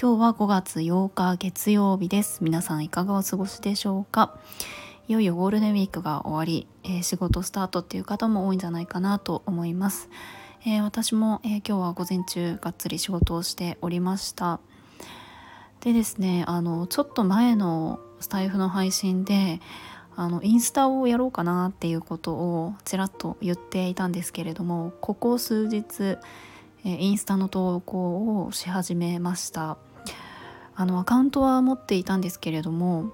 今日は5月8日月曜日です。皆さんいかがお過ごしでしょうか？いよいよゴールデンウィークが終わり、えー、仕事スタートっていう方も多いんじゃないかなと思います、えー、私も、えー、今日は午前中がっつり仕事をしておりました。でですねあのちょっと前のスタイフの配信であのインスタをやろうかなっていうことをちらっと言っていたんですけれどもここ数日インスタの投稿をし始めました。あのアカウントは持っていたんですけれども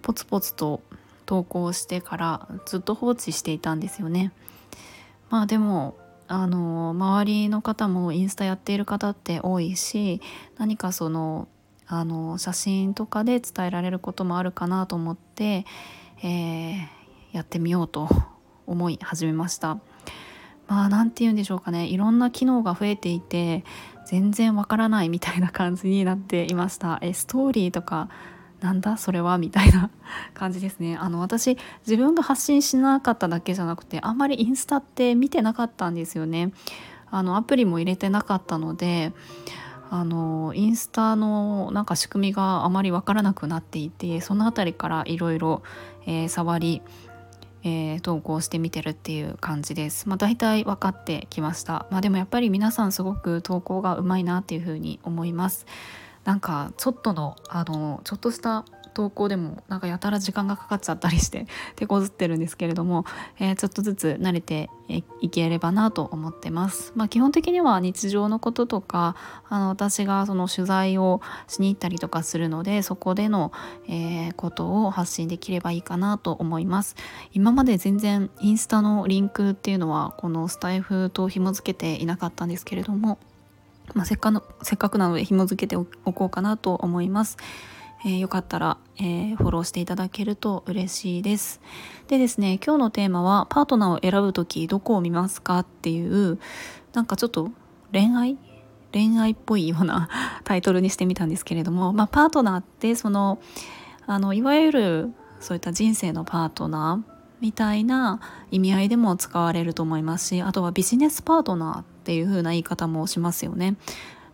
ポツポツと投稿してからずっと放置していたんですよね。まあでもあの周りの方もインスタやっている方って多いし何かそのあの写真とかで伝えられることもあるかなと思って、えー、やってみようと 思い始めました。まあ何て言うんでしょうかね。いろんな機能が増えていて全然わからないみたいな感じになっていました。えストーリーとかなんだ？それは？みたいな 感じですね。あの私自分が発信しなかっただけじゃなくてあんまりインスタって見てなかったんですよね。あのアプリも入れてなかったのであのインスタのなんか仕組みがあまりわからなくなっていてその辺りからいろいろ触りえー、投稿してみてるっていう感じです。まあ、大体分かってきました。まあ、でもやっぱり皆さんすごく投稿がうまいなっていうふうに思います。なんかちょっとのあのちょっとした投稿でもなんかやたら時間がかかっちゃったりして 手こずってるんですけれども、えー、ちょっとずつ慣れていければなと思ってます。まあ、基本的には日常のこととかあの私がその取材をしに行ったりとかするのでそこでの、えー、ことを発信できればいいかなと思います。今まで全然インスタのリンクっていうのはこのスタイフと紐付けていなかったんですけれども、まあ、せっかせっかくなので紐付けておこうかなと思います。えー、よかったら、えー、フォローしていただけると嬉しいです。でですね、今日のテーマはパートナーを選ぶ時どこを見ますかっていうなんかちょっと恋愛？恋愛っぽいような タイトルにしてみたんですけれども、まあ、パートナーってそのあのいわゆるそういった人生のパートナーみたいな意味合いでも使われると思いますしあとはビジネスパートナーっていう風な言い方もしますよね。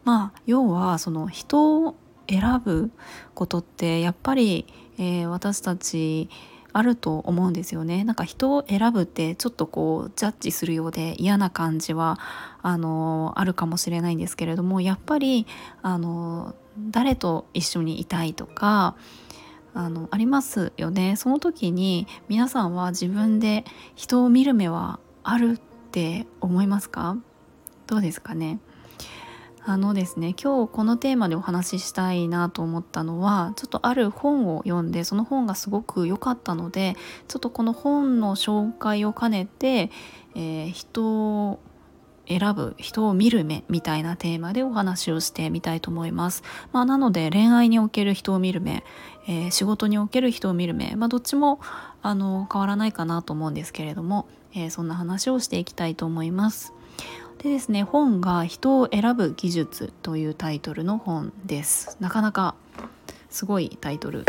まあ要はその人選ぶことってやっぱり、えー、私たちあると思うんですよね。なんか人を選ぶってちょっとこうジャッジするようで嫌な感じはあのあるかもしれないんですけれどもやっぱりあの誰と一緒にいたいとかあのありますよね。その時に皆さんは自分で人を見る目はあるって思いますか？どうですかね？あのですね今日このテーマでお話ししたいなと思ったのはちょっとある本を読んでその本がすごく良かったのでちょっとこの本の紹介を兼ねて、えー、人を選ぶ人を見る目みたいなテーマでお話をしてみたいと思います。まあ、なので恋愛における人を見る目、えー、仕事における人を見る目、まあ、どっちもあの変わらないかなと思うんですけれども、えー、そんな話をしていきたいと思います。でですね本が「人を選ぶ技術」というタイトルの本です。なかなかすごいタイトル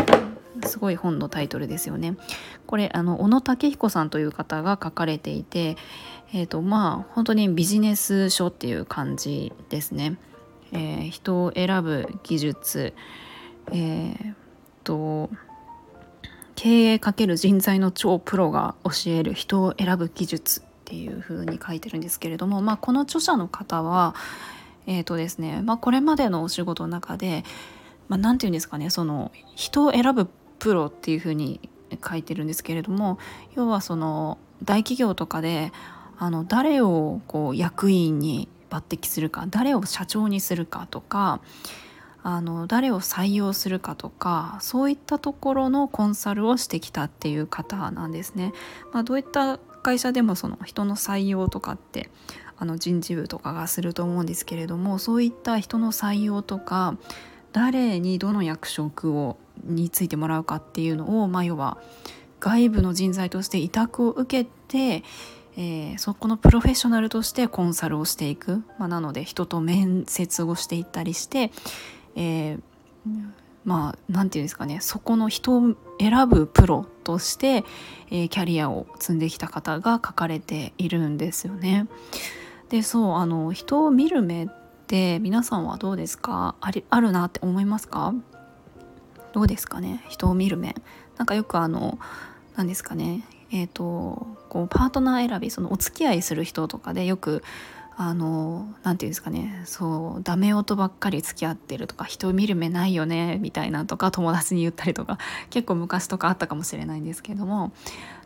すごい本のタイトルですよね。これあの小野武彦さんという方が書かれていてえ、ー、とまあ本当にビジネス書っていう感じですね、えー、人を選ぶ技術。えっ、と経営かける人材の超プロが教える人を選ぶ技術。っていう風に書いてるんですけれども、まあ、この著者の方はえーとですねまあ、これまでのお仕事の中で何、まあ、て言うんですかねその人を選ぶプロっていう風に書いてるんですけれども要はその大企業とかであの誰をこう役員に抜擢するか誰を社長にするかとかあの誰を採用するかとかそういったところのコンサルをしてきたっていう方なんですね。まあ、どういった会社でもその人の採用とかってあの人事部とかがすると思うんですけれどもそういった人の採用とか誰にどの役職をについてもらうかっていうのを、まあ、要は外部の人材として委託を受けて、えー、そこのプロフェッショナルとしてコンサルをしていく、まあ、なので人と面接をしていったりして、えー、まあ何て言うんですかねそこの人を選ぶプロとして、えー、キャリアを積んできた方が書かれているんですよね。でそうあの人を見る目って皆さんはどうですか？ありあるなって思いますか？どうですかね？人を見る目。なんかよくあの何ですかね？えーと、こうパートナー選びそのお付き合いする人とかでよくあの何て言うんですかね。そうダメ音ばっかり付き合ってるとか人を見る目ないよねみたいなとか友達に言ったりとか結構昔とかあったかもしれないんですけども。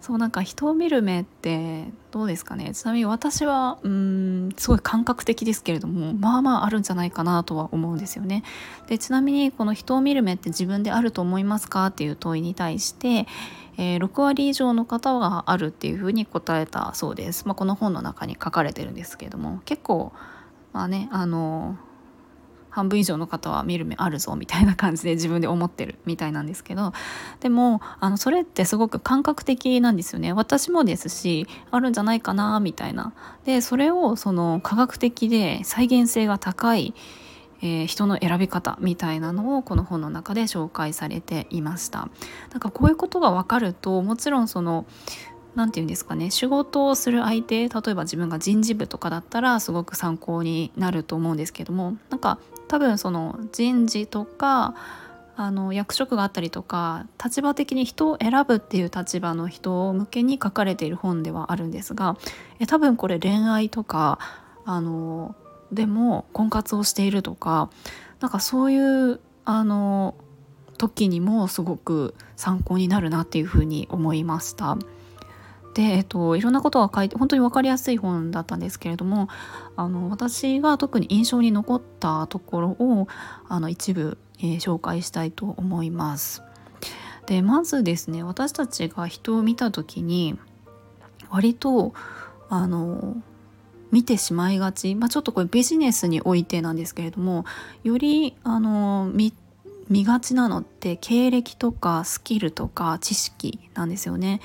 そうなんか人を見る目ってどうですかね。ちなみに私はうんすごい感覚的ですけれどもまあまああるんじゃないかなとは思うんですよね。でちなみにこの人を見る目って自分であると思いますかっていう問いに対してえー、6割以上の方はあるっていうふうに答えたそうです。まあ、この本の中に書かれてるんですけれども。結構まあねあの半分以上の方は見る目あるぞみたいな感じで 自分で思ってるみたいなんですけど。でもあのそれってすごく感覚的なんですよね。私もですしあるんじゃないかなみたいな。でそれをその科学的で再現性が高いえー、人の選び方みたいなのをこの本の中で紹介されていました。なんかこういうことが分かるともちろんその何て言うんですかね仕事をする相手例えば自分が人事部とかだったらすごく参考になると思うんですけどもなんか多分その人事とかあの役職があったりとか立場的に人を選ぶっていう立場の人向けに書かれている本ではあるんですがえ多分これ恋愛とかあのでも婚活をしているとかなんかそういうあの時にもすごく参考になるなっていうふうに思いました。で、えっと、いろんなことが書いて本当に分かりやすい本だったんですけれどもあの私が特に印象に残ったところをあの一部、えー、紹介したいと思います。でまずですね私たちが人を見た時に割とあの見てしまいがち、まあ、ちょっとこれビジネスにおいてなんですけれどもよりあの見見がちなのって経歴とかスキルとか知識なんですよね。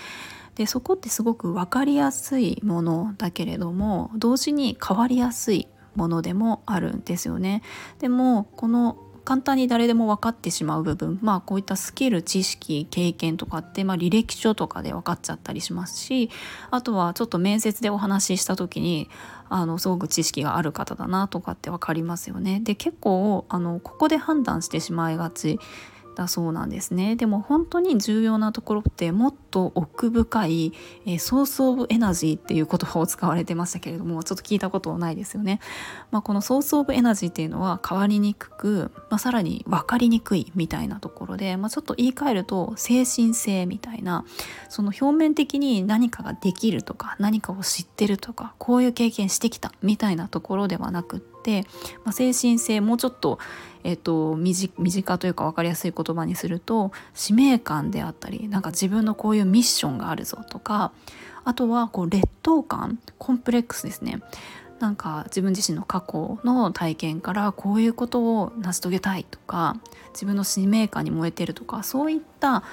でそこってすごく分かりやすいものだけれども同時に変わりやすいものでもあるんですよね。でもこの簡単に誰でも分かってしまう部分まあこういったスキル知識経験とかって、まあ、履歴書とかで分かっちゃったりしますしあとはちょっと面接でお話しした時にあのすごく知識がある方だなとかって分かりますよね。で結構あのここで判断してしまいがちだそうなんですね。でも本当に重要なところってもっと奥深い、えー、ソース・オブ・エナジーっていう言葉を使われてましたけれどもちょっと聞いたことないですよね、まあ、このソース・オブ・エナジーっていうのは変わりにくく、まあ、さらに分かりにくいみたいなところで、まあ、ちょっと言い換えると精神性みたいなその表面的に何かができるとか何かを知ってるとかこういう経験してきたみたいなところではなくって、まあ、精神性もうちょっとえっと、身近というか分かりやすい言葉にすると使命感であったりなんか自分のこういうミッションがあるぞとかあとはこう劣等感コンプレックスですね。なんか自分自身の過去の体験からこういうことを成し遂げたいとか自分の使命感に燃えてるとかそういった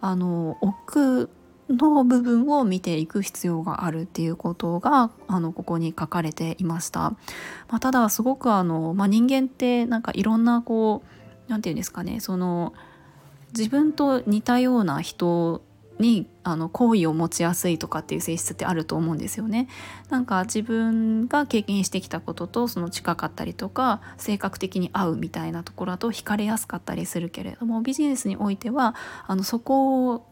あの奥の部分を見ていく必要があるっていうことがあのここに書かれていました。まあ、ただすごくあの、まあ、人間ってなんかいろんなこう何て言うんですかねその自分と似たような人にあの好意を持ちやすいとかっていう性質ってあると思うんですよね。なんか自分が経験してきたこととその近かったりとか性格的に合うみたいなところだと惹かれやすかったりするけれどもビジネスにおいてはあのそこ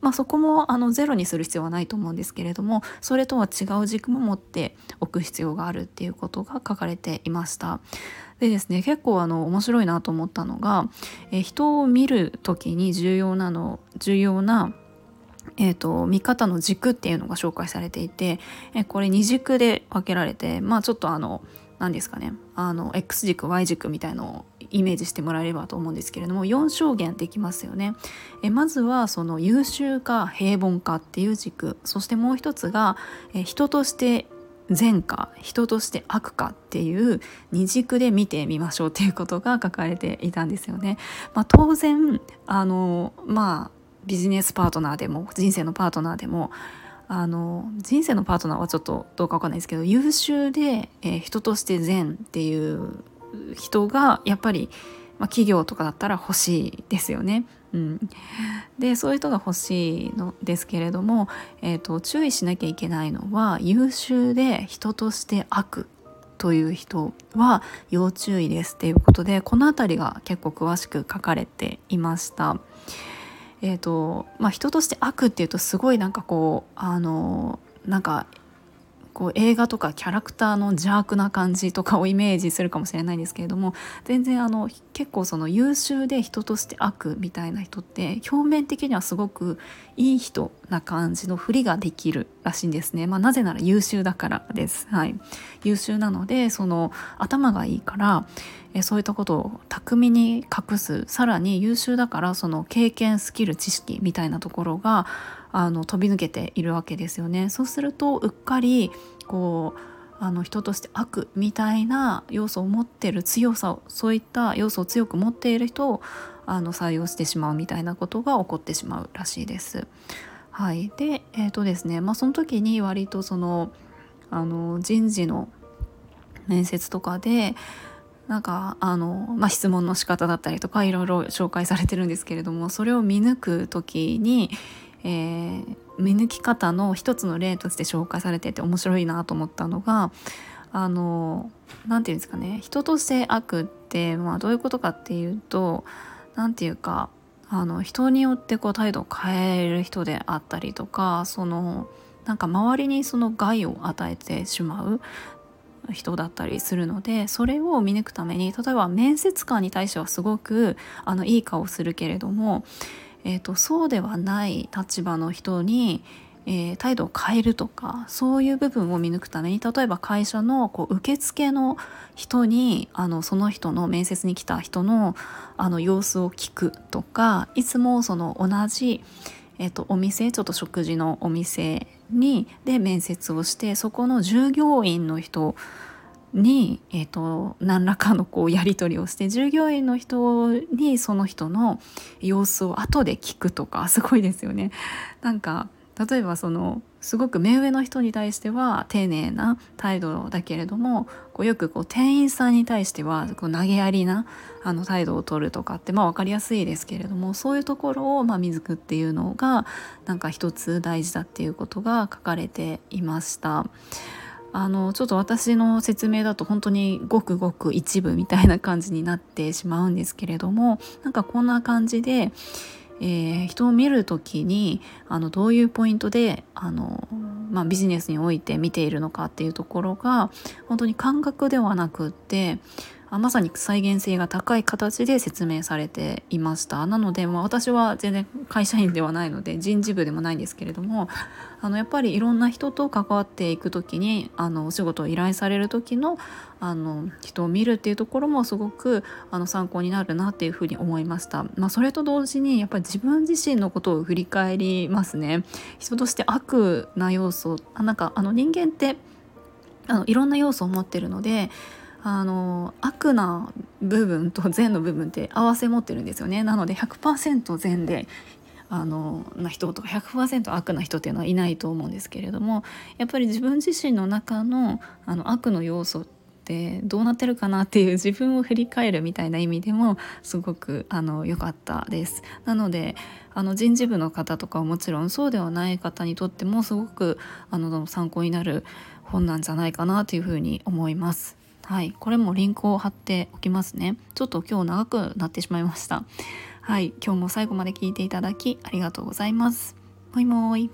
まあ、そこもあのゼロにする必要はないと思うんですけれどもそれとは違う軸も持っておく必要があるっていうことが書かれていました。でですね結構あの面白いなと思ったのが、え人を見る時に重要なの重要なえーと、見方の軸っていうのが紹介されていて、えこれ2軸で分けられてまあちょっとあの何ですかねあの X 軸 Y 軸みたいのをイメージしてもらえればと思うんですけれども4証言できますよね。えまずはその優秀か平凡かっていう軸そしてもう一つがえ人として善か人として悪かっていう二軸で見てみましょうっていうことが書かれていたんですよね。まあ、当然あのまあビジネスパートナーでも人生のパートナーでもあの人生のパートナーはちょっとどうかわかんないですけど優秀で、えー、人として善っていう人がやっぱり、まあ、企業とかだったら欲しいですよね。うん、でそういう人が欲しいのですけれども、えーと、注意しなきゃいけないのは優秀で人として悪という人は要注意ですっていうことでこの辺りが結構詳しく書かれていました。えーとまあ、人として悪っていうとすごいなんかこうあのなんかこう映画とかキャラクターの邪悪な感じとかをイメージするかもしれないんですけれども全然あの結構その優秀で人として悪みたいな人って表面的にはすごくいい人な感じのふりができるらしいんですね。まあ、なぜなら優秀だからです。はい、優秀なのでその頭がいいからえそういったことを巧みに隠すさらに優秀だからその経験スキル知識みたいなところがあの飛び抜けているわけですよね。そうするとうっかりこうあの人として悪みたいな要素を持ってる強さをそういった要素を強く持っている人をあの採用してしまうみたいなことが起こってしまうらしいです。はい、でえーとですねまあ、その時に割とそのあの人事の面接とかでなんかあの、まあ、質問の仕方だったりとかいろいろ紹介されてるんですけれどもそれを見抜く時に、えー、見抜き方の一つの例として紹介されてて面白いなと思ったのがあの何て言うんですかね。人として悪って、まあ、どういうことかっていうと何て言うかあの人によってこう態度を変える人であったりとかそのなんか周りにその害を与えてしまう人だったりするのでそれを見抜くために例えば面接官に対してはすごくあのいい顔するけれどもえーと、そうではない立場の人に、えー、態度を変えるとかそういう部分を見抜くために例えば会社のこう受付の人にあのその人の面接に来た人のあの様子を聞くとかいつもその同じ、えーとお店ちょっと食事のお店にで面接をしてそこの従業員の人に、えーと、何らかのこうやり取りをして従業員の人にその人の様子を後で聞くとかすごいですよね。なんか例えばそのすごく目上の人に対しては丁寧な態度だけれどもこうよくこう店員さんに対してはこう投げやりなあの態度を取るとかってまあ分かりやすいですけれどもそういうところをまあ見抜くっていうのがなんか一つ大事だっていうことが書かれていました。あのちょっと私の説明だと本当にごくごく一部みたいな感じになってしまうんですけれどもなんかこんな感じで、えー、人を見る時にあのどういうポイントであの、まあ、ビジネスにおいて見ているのかっていうところが本当に感覚ではなくってまさに再現性が高い形で説明されていました。なので、まあ、私は全然会社員ではないので人事部でもないんですけれどもあのやっぱりいろんな人と関わっていく時にあのお仕事を依頼される時のあの人を見るっていうところもすごくあの参考になるなっていうふうに思いました、まあ、それと同時にやっぱり自分自身のことを振り返りますね。人として悪な要素あなんかあの人間ってあのいろんな要素を持ってるのであの悪な部分と善の部分って合わせ持ってるんですよねなので100%善であのな人とか100%悪な人っていうのはいないと思うんですけれどもやっぱり自分自身の中のあの悪の要素ってどうなってるかなっていう自分を振り返るみたいな意味でもすごくあの良かったです。なのであの人事部の方とかはもちろんそうではない方にとってもすごくあの参考になる本なんじゃないかなというふうに思います。はい。これもリンクを貼っておきますね。ちょっと今日長くなってしまいました。はい。今日も最後まで聞いていただきありがとうございます。もいもーい。